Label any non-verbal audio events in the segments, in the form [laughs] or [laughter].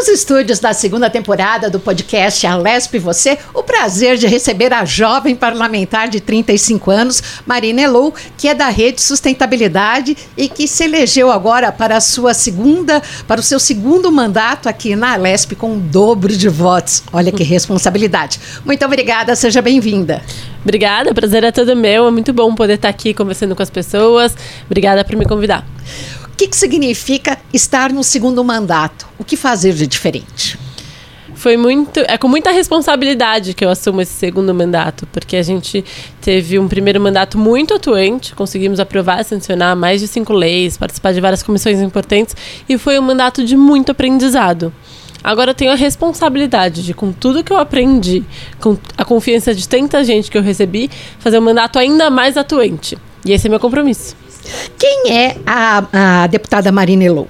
Nos estúdios da segunda temporada do podcast A Lesp Você, o prazer de receber a jovem parlamentar de 35 anos, Marina Elou, que é da Rede Sustentabilidade e que se elegeu agora para sua segunda, para o seu segundo mandato aqui na Lesp com o dobro de votos. Olha que responsabilidade. Muito obrigada, seja bem-vinda. Obrigada, prazer é todo meu. É muito bom poder estar aqui conversando com as pessoas. Obrigada por me convidar que, que significa estar no segundo mandato? O que fazer de diferente? foi muito. É com muita responsabilidade que eu assumo esse segundo mandato, porque a gente teve um primeiro mandato muito atuante, conseguimos aprovar e sancionar mais de cinco leis, participar de várias comissões importantes, e foi um mandato de muito aprendizado. Agora eu tenho a responsabilidade de, com tudo que eu aprendi, com a confiança de tanta gente que eu recebi, fazer um mandato ainda mais atuante. E esse é meu compromisso. Quem é a, a deputada Marina Elou?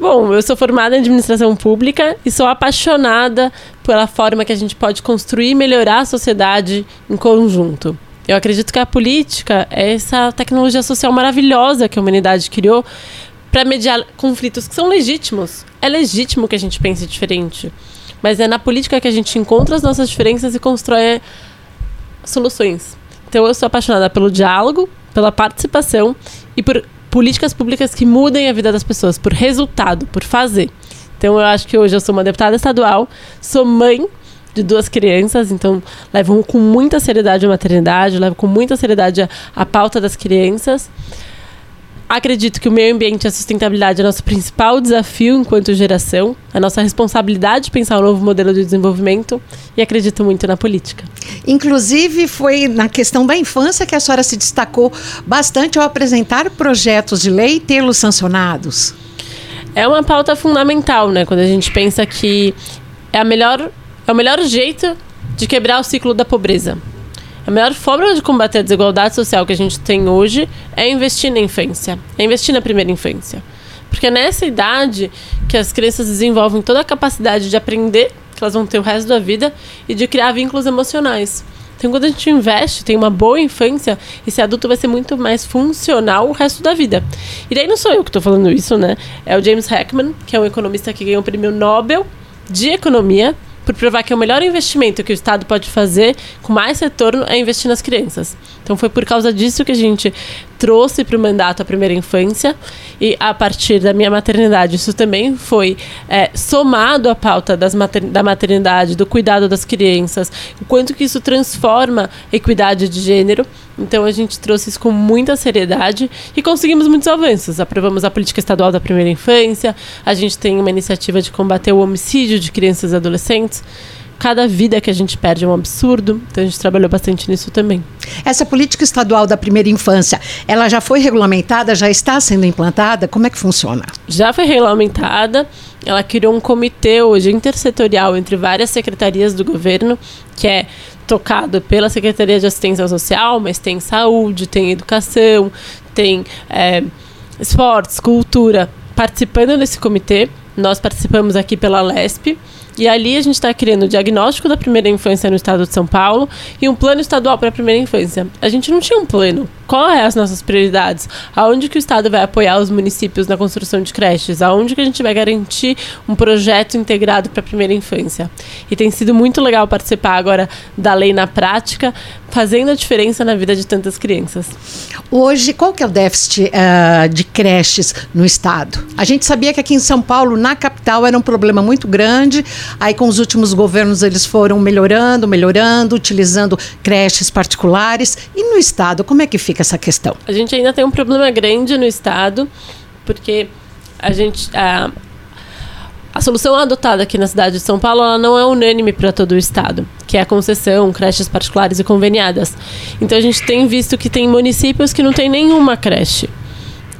Bom, eu sou formada em administração pública e sou apaixonada pela forma que a gente pode construir e melhorar a sociedade em conjunto. Eu acredito que a política é essa tecnologia social maravilhosa que a humanidade criou para mediar conflitos que são legítimos. É legítimo que a gente pense diferente, mas é na política que a gente encontra as nossas diferenças e constrói soluções. Então eu sou apaixonada pelo diálogo, pela participação e por políticas públicas que mudem a vida das pessoas, por resultado, por fazer. Então eu acho que hoje eu sou uma deputada estadual, sou mãe de duas crianças, então levo com muita seriedade a maternidade, levo com muita seriedade a, a pauta das crianças. Acredito que o meio ambiente e a sustentabilidade é nosso principal desafio enquanto geração, a nossa responsabilidade de pensar um novo modelo de desenvolvimento e acredito muito na política. Inclusive, foi na questão da infância que a senhora se destacou bastante ao apresentar projetos de lei e tê-los sancionados. É uma pauta fundamental, né? Quando a gente pensa que é, a melhor, é o melhor jeito de quebrar o ciclo da pobreza. A melhor forma de combater a desigualdade social que a gente tem hoje é investir na infância, é investir na primeira infância. Porque é nessa idade que as crianças desenvolvem toda a capacidade de aprender, que elas vão ter o resto da vida, e de criar vínculos emocionais. Então, quando a gente investe, tem uma boa infância, esse adulto vai ser muito mais funcional o resto da vida. E daí não sou eu que estou falando isso, né? É o James Heckman, que é um economista que ganhou o prêmio Nobel de Economia por provar que o melhor investimento que o Estado pode fazer com mais retorno é investir nas crianças. Então foi por causa disso que a gente trouxe para o mandato a primeira infância e a partir da minha maternidade isso também foi é, somado à pauta mater da maternidade, do cuidado das crianças, o quanto que isso transforma equidade de gênero. Então a gente trouxe isso com muita seriedade e conseguimos muitos avanços. Aprovamos a política estadual da primeira infância, a gente tem uma iniciativa de combater o homicídio de crianças e adolescentes cada vida que a gente perde é um absurdo. Então a gente trabalhou bastante nisso também. Essa política estadual da primeira infância, ela já foi regulamentada, já está sendo implantada? Como é que funciona? Já foi regulamentada. Ela criou um comitê hoje intersetorial entre várias secretarias do governo, que é tocado pela Secretaria de Assistência Social, mas tem saúde, tem educação, tem é, esportes, cultura. Participando desse comitê, nós participamos aqui pela LESP e ali a gente está criando o diagnóstico da primeira infância no estado de São Paulo e um plano estadual para a primeira infância. A gente não tinha um plano. Qual é as nossas prioridades? Aonde que o estado vai apoiar os municípios na construção de creches? Aonde que a gente vai garantir um projeto integrado para a primeira infância? E tem sido muito legal participar agora da lei na prática, fazendo a diferença na vida de tantas crianças. Hoje, qual que é o déficit uh, de creches no estado? A gente sabia que aqui em São Paulo, na capital, era um problema muito grande. Aí, com os últimos governos, eles foram melhorando, melhorando, utilizando creches particulares. E no estado, como é que fica essa questão? A gente ainda tem um problema grande no estado, porque a gente. A, a solução adotada aqui na cidade de São Paulo não é unânime para todo o estado, que é a concessão, creches particulares e conveniadas. Então a gente tem visto que tem municípios que não tem nenhuma creche.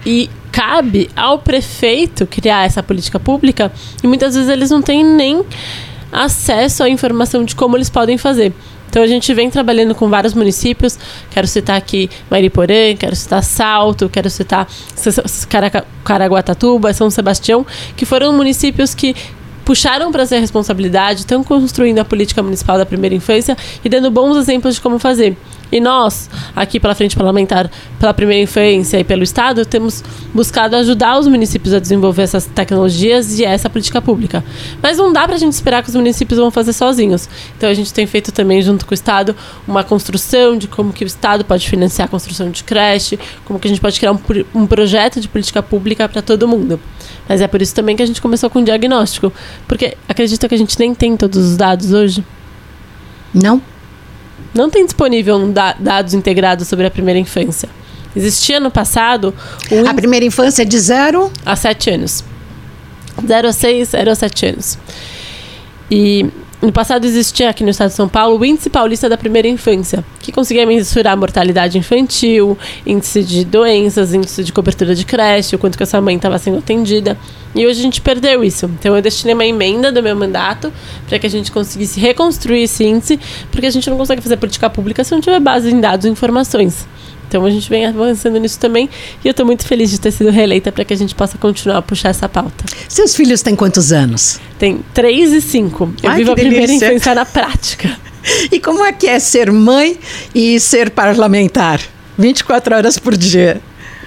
E cabe ao prefeito criar essa política pública e muitas vezes eles não têm nem acesso à informação de como eles podem fazer. Então a gente vem trabalhando com vários municípios. Quero citar aqui Mariporã, quero citar Salto, quero citar Caraguatatuba, São Sebastião, que foram municípios que puxaram para essa responsabilidade, estão construindo a política municipal da primeira infância e dando bons exemplos de como fazer. E nós, aqui pela Frente Parlamentar, pela Primeira Infância e pelo Estado, temos buscado ajudar os municípios a desenvolver essas tecnologias e essa política pública. Mas não dá para a gente esperar que os municípios vão fazer sozinhos. Então a gente tem feito também, junto com o Estado, uma construção de como que o Estado pode financiar a construção de creche, como que a gente pode criar um, um projeto de política pública para todo mundo. Mas é por isso também que a gente começou com o diagnóstico. Porque acredita que a gente nem tem todos os dados hoje? Não. Não tem disponível da dados integrados sobre a primeira infância. Existia no passado. Um a primeira infância é de 0 a 7 anos. 0 a 6, 0 a 7 anos. E no passado existia aqui no estado de São Paulo o Índice Paulista da Primeira Infância, que conseguia mensurar a mortalidade infantil, índice de doenças, índice de cobertura de creche, o quanto que essa mãe estava sendo atendida. E hoje a gente perdeu isso. Então eu destinei uma emenda do meu mandato para que a gente conseguisse reconstruir esse índice, porque a gente não consegue fazer política pública se não tiver base em dados e informações. Então a gente vem avançando nisso também e eu estou muito feliz de ter sido reeleita para que a gente possa continuar a puxar essa pauta. Seus filhos têm quantos anos? Tem três e cinco. Eu Ai, vivo a primeira infância na prática. [laughs] E como é que é ser mãe e ser parlamentar? 24 horas por dia.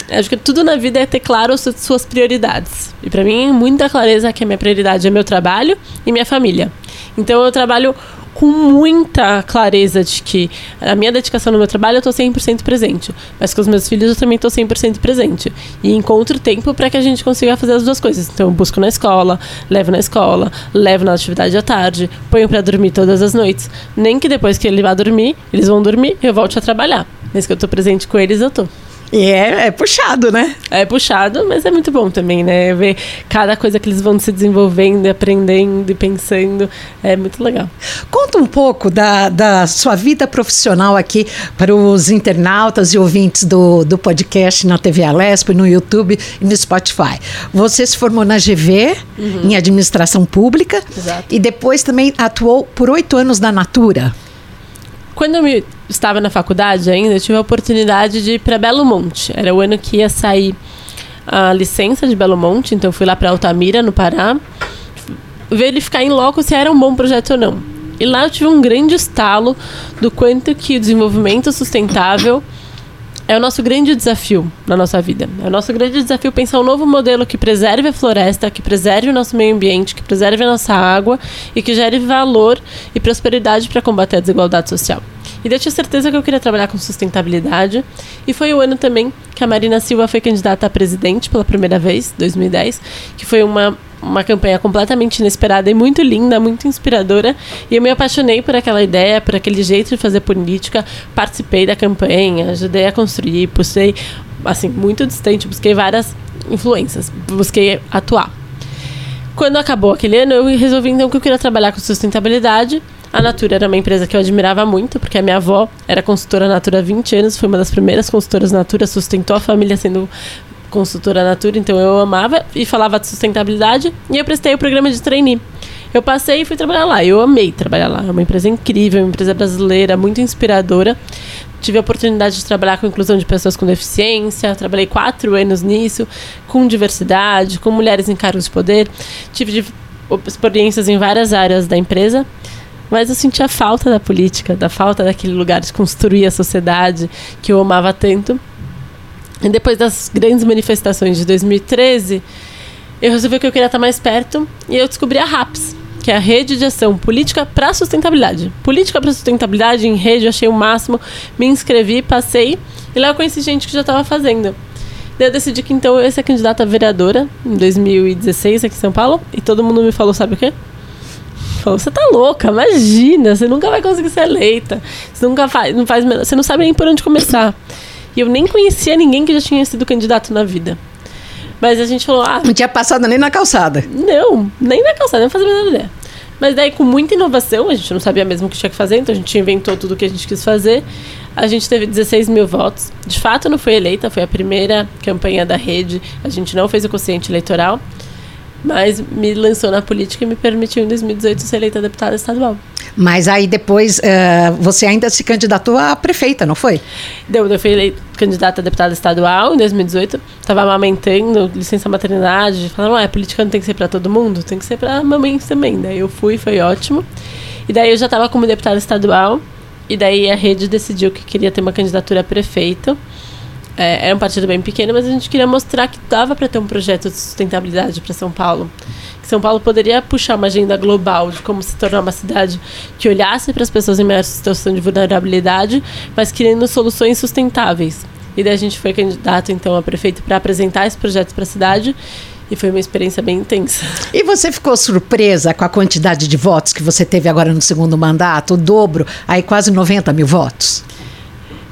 Acho que tudo na vida é ter claro as suas prioridades. E para mim, muita clareza que a minha prioridade é meu trabalho e minha família. Então eu trabalho com muita clareza de que a minha dedicação no meu trabalho eu tô 100% presente, mas com os meus filhos eu também tô 100% presente. E encontro tempo para que a gente consiga fazer as duas coisas. Então eu busco na escola, levo na escola, levo na atividade à tarde, ponho para dormir todas as noites. Nem que depois que ele vá dormir, eles vão dormir, eu volte a trabalhar. Mas que eu tô presente com eles, eu tô. E é, é, puxado, né? É puxado, mas é muito bom também, né? Ver cada coisa que eles vão se desenvolvendo, aprendendo e pensando. É muito legal. Conta um pouco da, da sua vida profissional aqui para os internautas e ouvintes do, do podcast na TV Alesp, no YouTube e no Spotify. Você se formou na GV, uhum. em administração pública, Exato. e depois também atuou por oito anos na Natura. Quando eu me, estava na faculdade ainda, eu tive a oportunidade de ir para Belo Monte. Era o ano que ia sair a licença de Belo Monte, então fui lá para Altamira, no Pará, verificar em loco se era um bom projeto ou não. E lá eu tive um grande estalo do quanto que o desenvolvimento sustentável é o nosso grande desafio na nossa vida. É o nosso grande desafio pensar um novo modelo que preserve a floresta, que preserve o nosso meio ambiente, que preserve a nossa água e que gere valor e prosperidade para combater a desigualdade social. E eu tinha certeza que eu queria trabalhar com sustentabilidade. E foi o ano também que a Marina Silva foi candidata a presidente pela primeira vez, 2010, que foi uma uma campanha completamente inesperada e muito linda, muito inspiradora. E eu me apaixonei por aquela ideia, por aquele jeito de fazer política. Participei da campanha, ajudei a construir, busquei, assim, muito distante, busquei várias influências, busquei atuar. Quando acabou aquele ano, eu resolvi então que eu queria trabalhar com sustentabilidade. A Natura era uma empresa que eu admirava muito, porque a minha avó era consultora Natura há 20 anos, foi uma das primeiras consultoras Natura, sustentou a família sendo consultora Natura, então eu amava e falava de sustentabilidade e eu prestei o programa de trainee. Eu passei e fui trabalhar lá. Eu amei trabalhar lá. É uma empresa incrível, uma empresa brasileira, muito inspiradora. Tive a oportunidade de trabalhar com inclusão de pessoas com deficiência. Trabalhei quatro anos nisso, com diversidade, com mulheres em cargos de poder. Tive experiências em várias áreas da empresa. Mas eu sentia falta da política, da falta daquele lugar de construir a sociedade que eu amava tanto. E depois das grandes manifestações de 2013, eu resolvi que eu queria estar mais perto e eu descobri a RAPS, que é a Rede de Ação Política para Sustentabilidade. Política para Sustentabilidade em rede, eu achei o máximo, me inscrevi, passei e lá eu conheci gente que já estava fazendo. Daí eu decidi que então eu ia ser candidata a vereadora em 2016 aqui em São Paulo e todo mundo me falou, sabe o quê? Falou, você tá louca, imagina, você nunca vai conseguir ser eleita. Você nunca faz, não faz, você não sabe nem por onde começar. E eu nem conhecia ninguém que já tinha sido candidato na vida. Mas a gente falou, ah. Não tinha passado nem na calçada. Não, nem na calçada, não fazia a menor ideia. Mas daí, com muita inovação, a gente não sabia mesmo o que tinha que fazer, então a gente inventou tudo o que a gente quis fazer. A gente teve 16 mil votos. De fato, não foi eleita, foi a primeira campanha da rede. A gente não fez o consciente eleitoral mas me lançou na política e me permitiu em 2018 ser eleita deputada estadual. Mas aí depois uh, você ainda se candidatou a prefeita, não foi? Deu, eu fui eleita candidata a deputada estadual em 2018. Estava amamentando, licença maternidade. Falaram, ah, a política não tem que ser para todo mundo, tem que ser para mamães também. Daí eu fui, foi ótimo. E daí eu já estava como deputada estadual E daí a rede decidiu que queria ter uma candidatura a prefeito. É, era um partido bem pequeno, mas a gente queria mostrar que dava para ter um projeto de sustentabilidade para São Paulo. Que São Paulo poderia puxar uma agenda global de como se tornar uma cidade que olhasse para as pessoas em maior situação de vulnerabilidade, mas querendo soluções sustentáveis. E daí a gente foi candidato então a prefeito para apresentar esse projeto para a cidade. E foi uma experiência bem intensa. E você ficou surpresa com a quantidade de votos que você teve agora no segundo mandato? O dobro, aí quase 90 mil votos.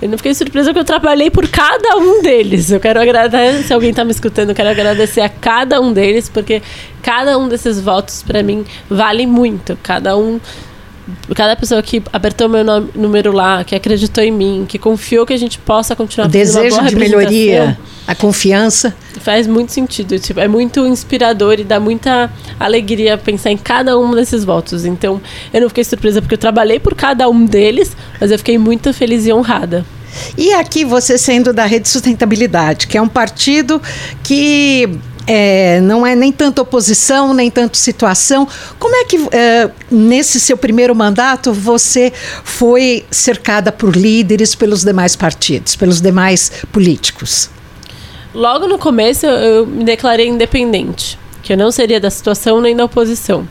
Eu não fiquei surpresa porque eu trabalhei por cada um deles. Eu quero agradecer, se alguém está me escutando, eu quero agradecer a cada um deles, porque cada um desses votos, para mim, vale muito. Cada um cada pessoa que apertou meu nome, número lá, que acreditou em mim, que confiou que a gente possa continuar o desejo de melhoria, a confiança faz muito sentido, tipo, é muito inspirador e dá muita alegria pensar em cada um desses votos. Então, eu não fiquei surpresa porque eu trabalhei por cada um deles, mas eu fiquei muito feliz e honrada. E aqui você sendo da Rede Sustentabilidade, que é um partido que é, não é nem tanto oposição, nem tanto situação. Como é que, é, nesse seu primeiro mandato, você foi cercada por líderes pelos demais partidos, pelos demais políticos? Logo no começo, eu me declarei independente, que eu não seria da situação nem da oposição.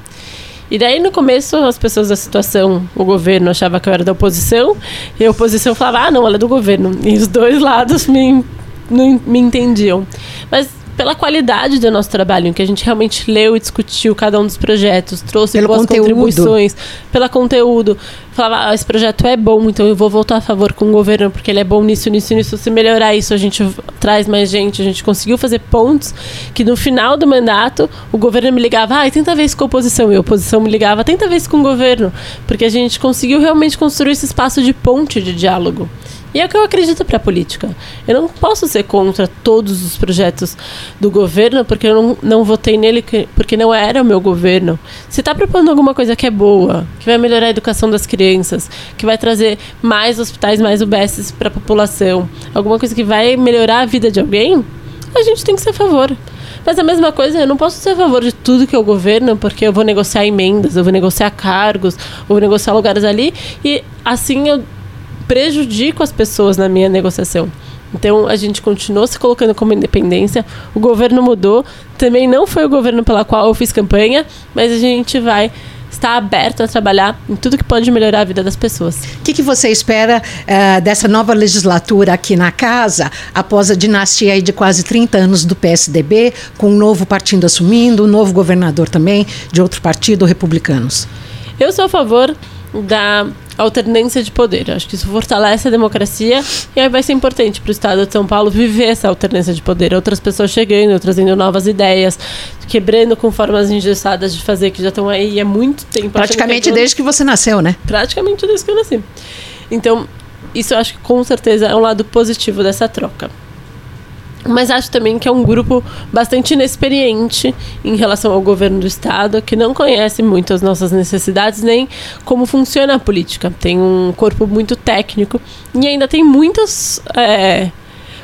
E daí, no começo, as pessoas da situação, o governo achava que eu era da oposição, e a oposição falava, ah, não, ela é do governo. E os dois lados me, me entendiam. Mas pela qualidade do nosso trabalho, em que a gente realmente leu e discutiu cada um dos projetos, trouxe Pelo boas conteúdo. contribuições, pelo conteúdo. Falava, ah, esse projeto é bom, então eu vou votar a favor com o governo, porque ele é bom nisso, nisso, nisso. Se melhorar isso, a gente traz mais gente. A gente conseguiu fazer pontos que no final do mandato o governo me ligava, ah, tenta ver isso com a oposição. E a oposição me ligava, tenta ver isso com o governo. Porque a gente conseguiu realmente construir esse espaço de ponte de diálogo. E é o que eu acredito para a política. Eu não posso ser contra todos os projetos do governo porque eu não, não votei nele porque não era o meu governo. Se está propondo alguma coisa que é boa, que vai melhorar a educação das crianças, que vai trazer mais hospitais, mais UBS para a população, alguma coisa que vai melhorar a vida de alguém, a gente tem que ser a favor. Mas a mesma coisa, eu não posso ser a favor de tudo que é o governo, porque eu vou negociar emendas, eu vou negociar cargos, eu vou negociar lugares ali, e assim eu prejudico as pessoas na minha negociação. Então a gente continuou se colocando como independência. O governo mudou. Também não foi o governo pela qual eu fiz campanha, mas a gente vai estar aberto a trabalhar em tudo que pode melhorar a vida das pessoas. O que, que, você espera uh, dessa nova legislatura aqui na casa, após a dinastia de quase 30 anos do PSDB, com um novo partido assumindo, um novo governador também de outro partido, republicanos? Eu sou a favor da alternância de poder. Acho que isso fortalece a democracia e aí vai ser importante para o Estado de São Paulo viver essa alternância de poder. Outras pessoas chegando, trazendo novas ideias, quebrando com formas engessadas de fazer que já estão aí há muito tempo. Praticamente que desde que você nasceu, né? Praticamente desde que eu nasci. Então, isso eu acho que com certeza é um lado positivo dessa troca. Mas acho também que é um grupo bastante inexperiente em relação ao governo do Estado, que não conhece muito as nossas necessidades nem como funciona a política. Tem um corpo muito técnico e ainda tem muitas é,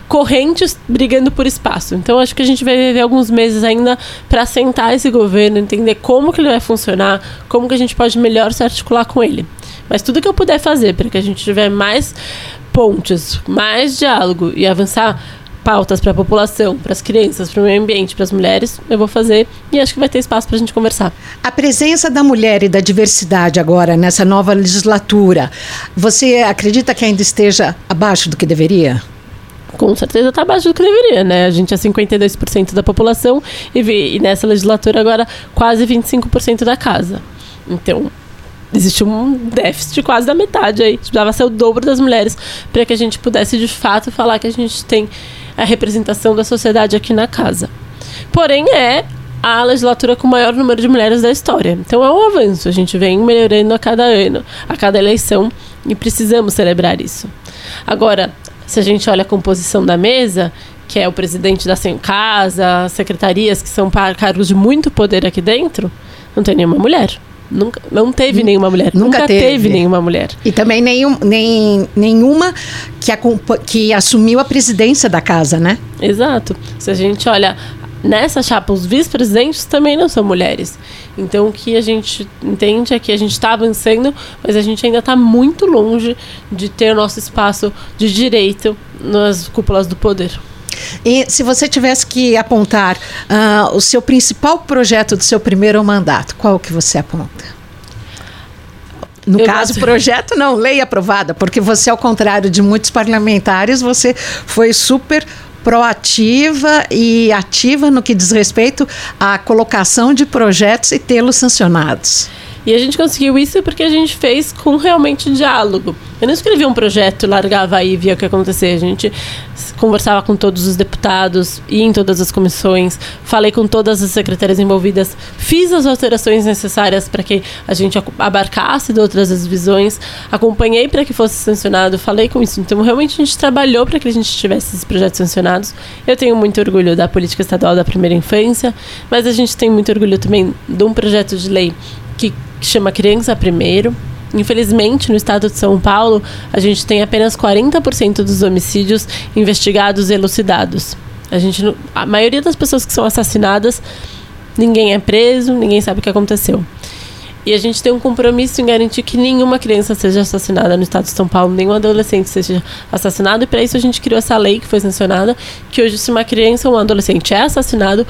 correntes brigando por espaço. Então acho que a gente vai viver alguns meses ainda para sentar esse governo, entender como que ele vai funcionar, como que a gente pode melhor se articular com ele. Mas tudo que eu puder fazer para que a gente tiver mais pontes, mais diálogo e avançar pautas para a população, para as crianças, para o meio ambiente, para as mulheres, eu vou fazer e acho que vai ter espaço para a gente conversar. A presença da mulher e da diversidade agora nessa nova legislatura, você acredita que ainda esteja abaixo do que deveria? com certeza está abaixo do que deveria, né? A gente é 52% da população e, e nessa legislatura agora quase 25% da casa. Então, existe um déficit quase da metade aí. Precisava ser o dobro das mulheres para que a gente pudesse de fato falar que a gente tem a representação da sociedade aqui na casa. Porém, é a legislatura com o maior número de mulheres da história. Então é um avanço. A gente vem melhorando a cada ano, a cada eleição, e precisamos celebrar isso. Agora, se a gente olha a composição da mesa, que é o presidente da Sem Casa, secretarias que são cargos de muito poder aqui dentro, não tem nenhuma mulher. Nunca, não teve nenhuma mulher. Nunca, nunca teve. teve. nenhuma mulher. E também nenhum, nem, nenhuma que, a, que assumiu a presidência da casa, né? Exato. Se a gente olha nessa chapa, os vice-presidentes também não são mulheres. Então, o que a gente entende é que a gente está avançando, mas a gente ainda está muito longe de ter nosso espaço de direito nas cúpulas do poder. E se você tivesse que apontar uh, o seu principal projeto do seu primeiro mandato, qual que você aponta? No eu caso, gosto. projeto não, lei aprovada, porque você, ao contrário de muitos parlamentares, você foi super proativa e ativa no que diz respeito à colocação de projetos e tê-los sancionados. E a gente conseguiu isso porque a gente fez com realmente diálogo. Eu não escrevi um projeto, largava aí e via o que acontecia. A gente conversava com todos os deputados, ia em todas as comissões, falei com todas as secretárias envolvidas, fiz as alterações necessárias para que a gente abarcasse de outras as visões, acompanhei para que fosse sancionado, falei com isso. Então, realmente, a gente trabalhou para que a gente tivesse esses projetos sancionados. Eu tenho muito orgulho da política estadual da primeira infância, mas a gente tem muito orgulho também de um projeto de lei que que chama Criança Primeiro. Infelizmente, no estado de São Paulo, a gente tem apenas 40% dos homicídios investigados e elucidados. A, gente, a maioria das pessoas que são assassinadas, ninguém é preso, ninguém sabe o que aconteceu. E a gente tem um compromisso em garantir que nenhuma criança seja assassinada no estado de São Paulo, nenhum adolescente seja assassinado. E para isso a gente criou essa lei que foi sancionada, que hoje se uma criança ou um adolescente é assassinado,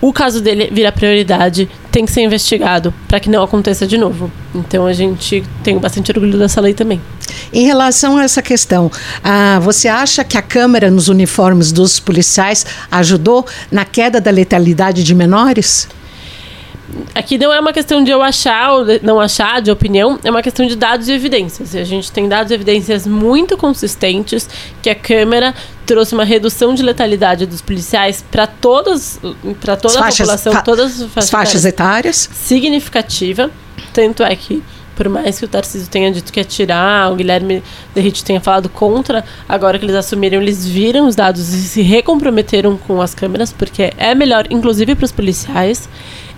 o caso dele vira prioridade, tem que ser investigado para que não aconteça de novo. Então a gente tem bastante orgulho dessa lei também. Em relação a essa questão, ah, você acha que a câmera nos uniformes dos policiais ajudou na queda da letalidade de menores? Aqui não é uma questão de eu achar ou não achar, de opinião, é uma questão de dados e evidências. E a gente tem dados e evidências muito consistentes que a Câmara trouxe uma redução de letalidade dos policiais para todas, para toda as a faixas, população, todas as faixas, faixas etárias, significativa. Tanto é que por mais que o Tarcísio tenha dito que ia tirar, o Guilherme Derrite tenha falado contra, agora que eles assumiram, eles viram os dados e se recomprometeram com as câmeras, porque é melhor, inclusive para os policiais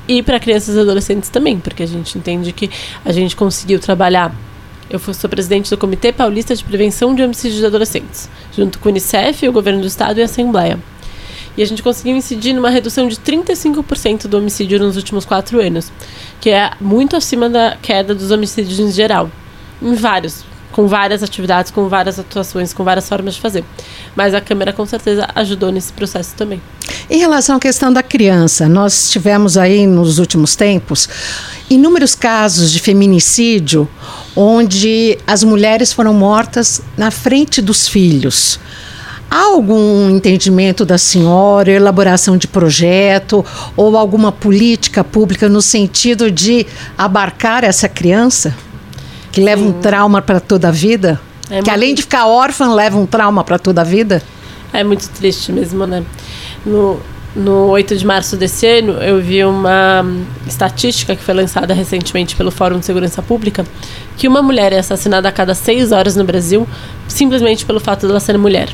e para crianças e adolescentes também, porque a gente entende que a gente conseguiu trabalhar. Eu sou presidente do Comitê Paulista de Prevenção de Homicídios de Adolescentes, junto com o Unicef, o Governo do Estado e a Assembleia. E a gente conseguiu incidir numa redução de 35% do homicídio nos últimos quatro anos, que é muito acima da queda dos homicídios em geral, em vários com várias atividades, com várias atuações, com várias formas de fazer. Mas a Câmara com certeza ajudou nesse processo também. Em relação à questão da criança, nós tivemos aí nos últimos tempos inúmeros casos de feminicídio onde as mulheres foram mortas na frente dos filhos. Há algum entendimento da senhora, elaboração de projeto ou alguma política pública no sentido de abarcar essa criança? Que leva Sim. um trauma para toda a vida? É que além de ficar órfã, leva um trauma para toda a vida? É muito triste mesmo, né? No, no 8 de março desse ano, eu vi uma estatística que foi lançada recentemente pelo Fórum de Segurança Pública, que uma mulher é assassinada a cada seis horas no Brasil, simplesmente pelo fato de ela ser mulher.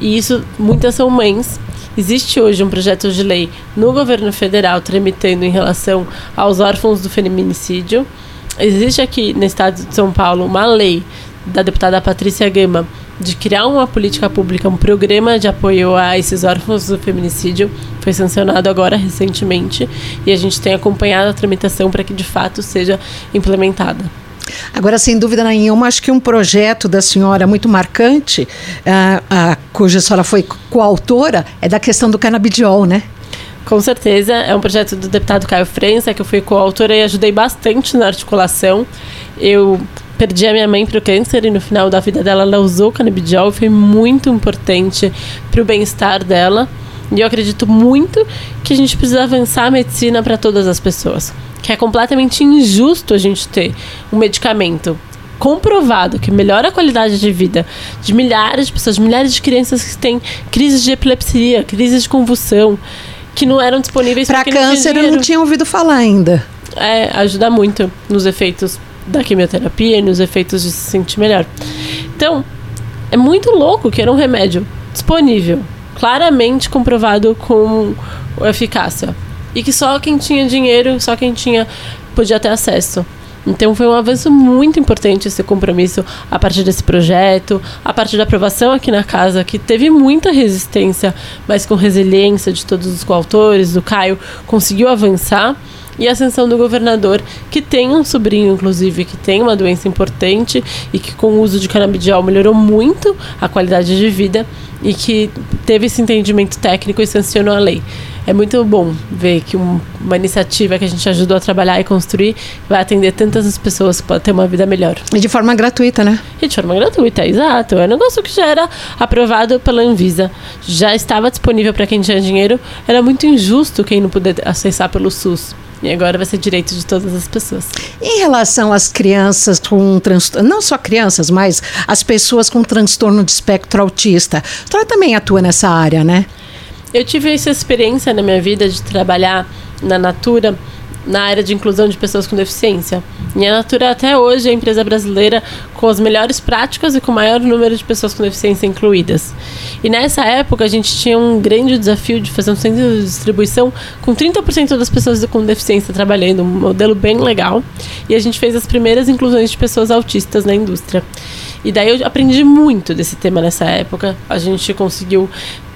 E isso, muitas são mães. Existe hoje um projeto de lei no governo federal tramitando em relação aos órfãos do feminicídio, existe aqui no estado de São Paulo uma lei da deputada Patrícia Gama de criar uma política pública, um programa de apoio a esses órfãos do feminicídio. Foi sancionado agora recentemente e a gente tem acompanhado a tramitação para que de fato seja implementada. Agora, sem dúvida nenhuma, acho que um projeto da senhora muito marcante, uh, uh, cuja senhora foi coautora, é da questão do canabidiol, né? Com certeza, é um projeto do deputado Caio França, que eu fui coautora e ajudei bastante na articulação. Eu perdi a minha mãe para o câncer e no final da vida dela ela usou o canabidiol e foi muito importante para o bem-estar dela. E eu acredito muito que a gente precisa avançar a medicina para todas as pessoas. Que é completamente injusto a gente ter um medicamento comprovado que melhora a qualidade de vida de milhares de pessoas, de milhares de crianças que têm crises de epilepsia, crises de convulsão que não eram disponíveis para câncer. Eu não tinha ouvido falar ainda. É, ajuda muito nos efeitos da quimioterapia e nos efeitos de se sentir melhor. Então, é muito louco que era um remédio disponível, claramente comprovado com eficácia. E que só quem tinha dinheiro, só quem tinha podia ter acesso. Então foi um avanço muito importante esse compromisso a partir desse projeto, a partir da aprovação aqui na casa, que teve muita resistência, mas com resiliência de todos os coautores, do Caio, conseguiu avançar. E a ascensão do governador, que tem um sobrinho, inclusive, que tem uma doença importante e que com o uso de canabidiol melhorou muito a qualidade de vida e que teve esse entendimento técnico e sancionou a lei. É muito bom ver que um, uma iniciativa que a gente ajudou a trabalhar e construir vai atender tantas pessoas que podem ter uma vida melhor. E de forma gratuita, né? E de forma gratuita, exato. É um negócio que já era aprovado pela Anvisa, já estava disponível para quem tinha dinheiro. Era muito injusto quem não puder acessar pelo SUS. E agora vai ser direito de todas as pessoas. Em relação às crianças com transtorno, não só crianças, mas as pessoas com transtorno de espectro autista, tu também atua nessa área, né? Eu tive essa experiência na minha vida de trabalhar na Natura na área de inclusão de pessoas com deficiência. E a Natura até hoje é a empresa brasileira com as melhores práticas e com o maior número de pessoas com deficiência incluídas. E nessa época a gente tinha um grande desafio de fazer um centro de distribuição com 30% das pessoas com deficiência trabalhando, um modelo bem legal. E a gente fez as primeiras inclusões de pessoas autistas na indústria. E daí eu aprendi muito desse tema nessa época. A gente conseguiu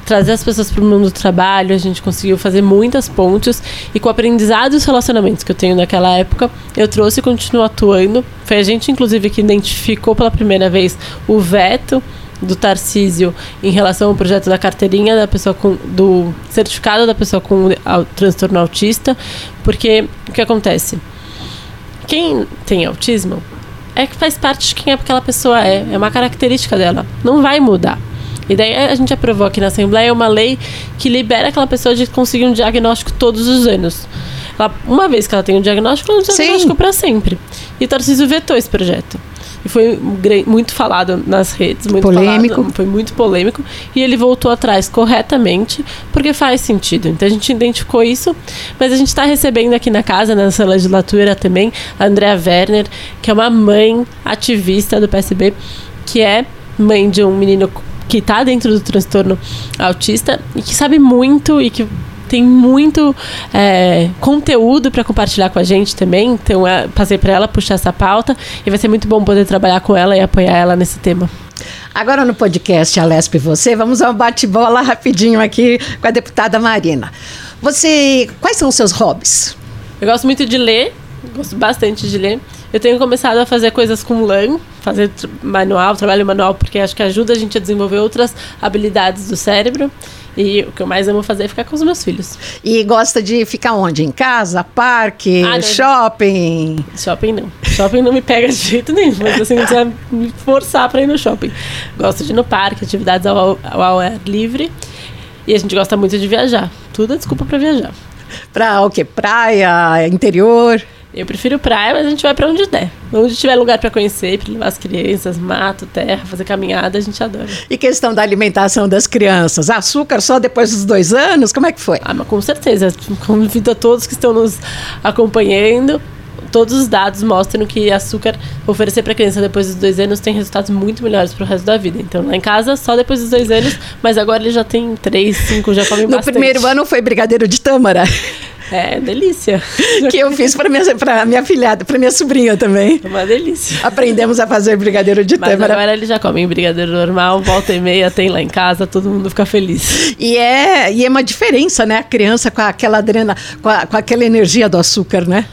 trazer as pessoas para o mundo do trabalho, a gente conseguiu fazer muitas pontes e com o aprendizado e os relacionamentos que eu tenho naquela época, eu trouxe e continuo atuando. Foi a gente, inclusive, que identificou pela primeira vez o veto do Tarcísio em relação ao projeto da carteirinha da pessoa com do certificado da pessoa com transtorno autista, porque o que acontece? Quem tem autismo é que faz parte de quem aquela pessoa é, é uma característica dela, não vai mudar. E daí a gente aprovou aqui na Assembleia uma lei que libera aquela pessoa de conseguir um diagnóstico todos os anos. Ela, uma vez que ela tem um diagnóstico, ela tem um diagnóstico para sempre. E o Tarcísio vetou esse projeto. E foi muito falado nas redes, muito polêmico. Falado, foi muito polêmico. E ele voltou atrás corretamente, porque faz sentido. Então a gente identificou isso, mas a gente está recebendo aqui na casa, nessa legislatura também, a Andrea Werner, que é uma mãe ativista do PSB, que é mãe de um menino que está dentro do transtorno autista e que sabe muito e que tem muito é, conteúdo para compartilhar com a gente também. Então, é, passei para ela puxar essa pauta e vai ser muito bom poder trabalhar com ela e apoiar ela nesse tema. Agora no podcast Alesp e Você, vamos a um bate-bola rapidinho aqui com a deputada Marina. Você, quais são os seus hobbies? Eu gosto muito de ler, gosto bastante de ler. Eu tenho começado a fazer coisas com lã, fazer manual, trabalho manual, porque acho que ajuda a gente a desenvolver outras habilidades do cérebro. E o que eu mais amo fazer é ficar com os meus filhos. E gosta de ficar onde? Em casa, parque, ah, shopping? Shopping não. Shopping não me pega de jeito nenhum, mas assim, precisa me forçar para ir no shopping. Gosto de ir no parque, atividades ao, ao ar livre. E a gente gosta muito de viajar. Tudo é desculpa para viajar. Pra o quê? Praia, interior? Eu prefiro praia, mas a gente vai para onde der. Onde tiver lugar para conhecer, para levar as crianças, mato, terra, fazer caminhada, a gente adora. E questão da alimentação das crianças? Açúcar só depois dos dois anos? Como é que foi? Ah, mas com certeza. [laughs] Convido a todos que estão nos acompanhando. Todos os dados mostram que açúcar oferecer para criança depois dos dois anos tem resultados muito melhores para o resto da vida. Então, lá em casa, só depois dos dois anos, mas agora ele já tem três, cinco, já come bastante. No primeiro ano foi brigadeiro de tâmara. [laughs] É, delícia. [laughs] Que eu fiz para minha, pra minha filhada, para minha sobrinha também. Uma delícia. Aprendemos a fazer brigadeiro de Mas tâmara. agora ele já come brigadeiro normal, volta e meia, tem lá em casa, todo mundo fica feliz. E é, e é uma diferença, né? A criança com aquela adrena, com, a, com aquela energia do açúcar, né?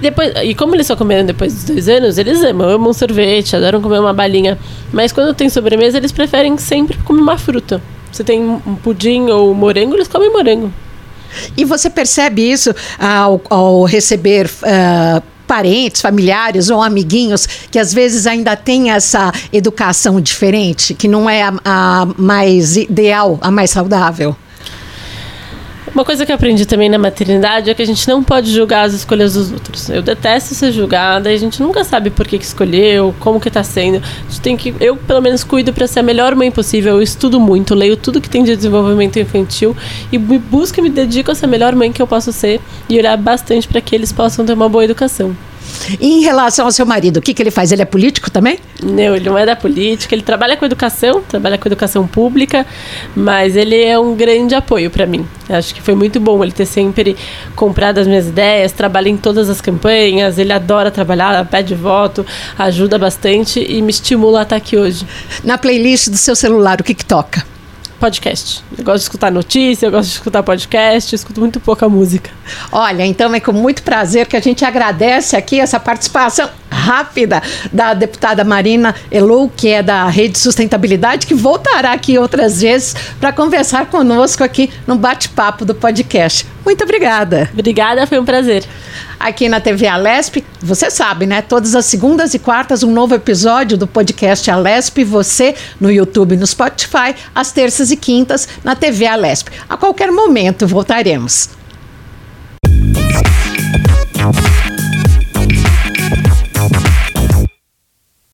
Depois, e como eles só comeram depois dos dois anos, eles amam, amam sorvete, adoram comer uma balinha. Mas quando tem sobremesa, eles preferem sempre comer uma fruta. Você tem um pudim ou morango, eles comem morango. E você percebe isso ao, ao receber. Uh, parentes, familiares ou amiguinhos que às vezes ainda tem essa educação diferente, que não é a, a mais ideal, a mais saudável? Uma coisa que eu aprendi também na maternidade é que a gente não pode julgar as escolhas dos outros. Eu detesto ser julgada e a gente nunca sabe por que, que escolheu, como que tá sendo. A gente tem que, eu pelo menos cuido para ser a melhor mãe possível. Eu estudo muito, leio tudo que tem de desenvolvimento infantil e me busco e me dedico a ser a melhor mãe que eu posso ser e olhar bastante para que eles possam ter uma boa educação. E em relação ao seu marido, o que, que ele faz? Ele é político também? Não, ele não é da política. Ele trabalha com educação, trabalha com educação pública, mas ele é um grande apoio para mim. Acho que foi muito bom ele ter sempre comprado as minhas ideias, trabalha em todas as campanhas, ele adora trabalhar, pede voto, ajuda bastante e me estimula a estar aqui hoje. Na playlist do seu celular, o que, que toca? Podcast. Eu gosto de escutar notícia, eu gosto de escutar podcast, eu escuto muito pouca música. Olha, então é com muito prazer que a gente agradece aqui essa participação rápida da deputada Marina Elou, que é da Rede Sustentabilidade, que voltará aqui outras vezes para conversar conosco aqui no bate-papo do podcast. Muito obrigada. Obrigada, foi um prazer. Aqui na TV Alesp, você sabe, né? Todas as segundas e quartas, um novo episódio do podcast Alesp, você no YouTube e no Spotify, às terças e quintas na TV Alesp. A qualquer momento voltaremos.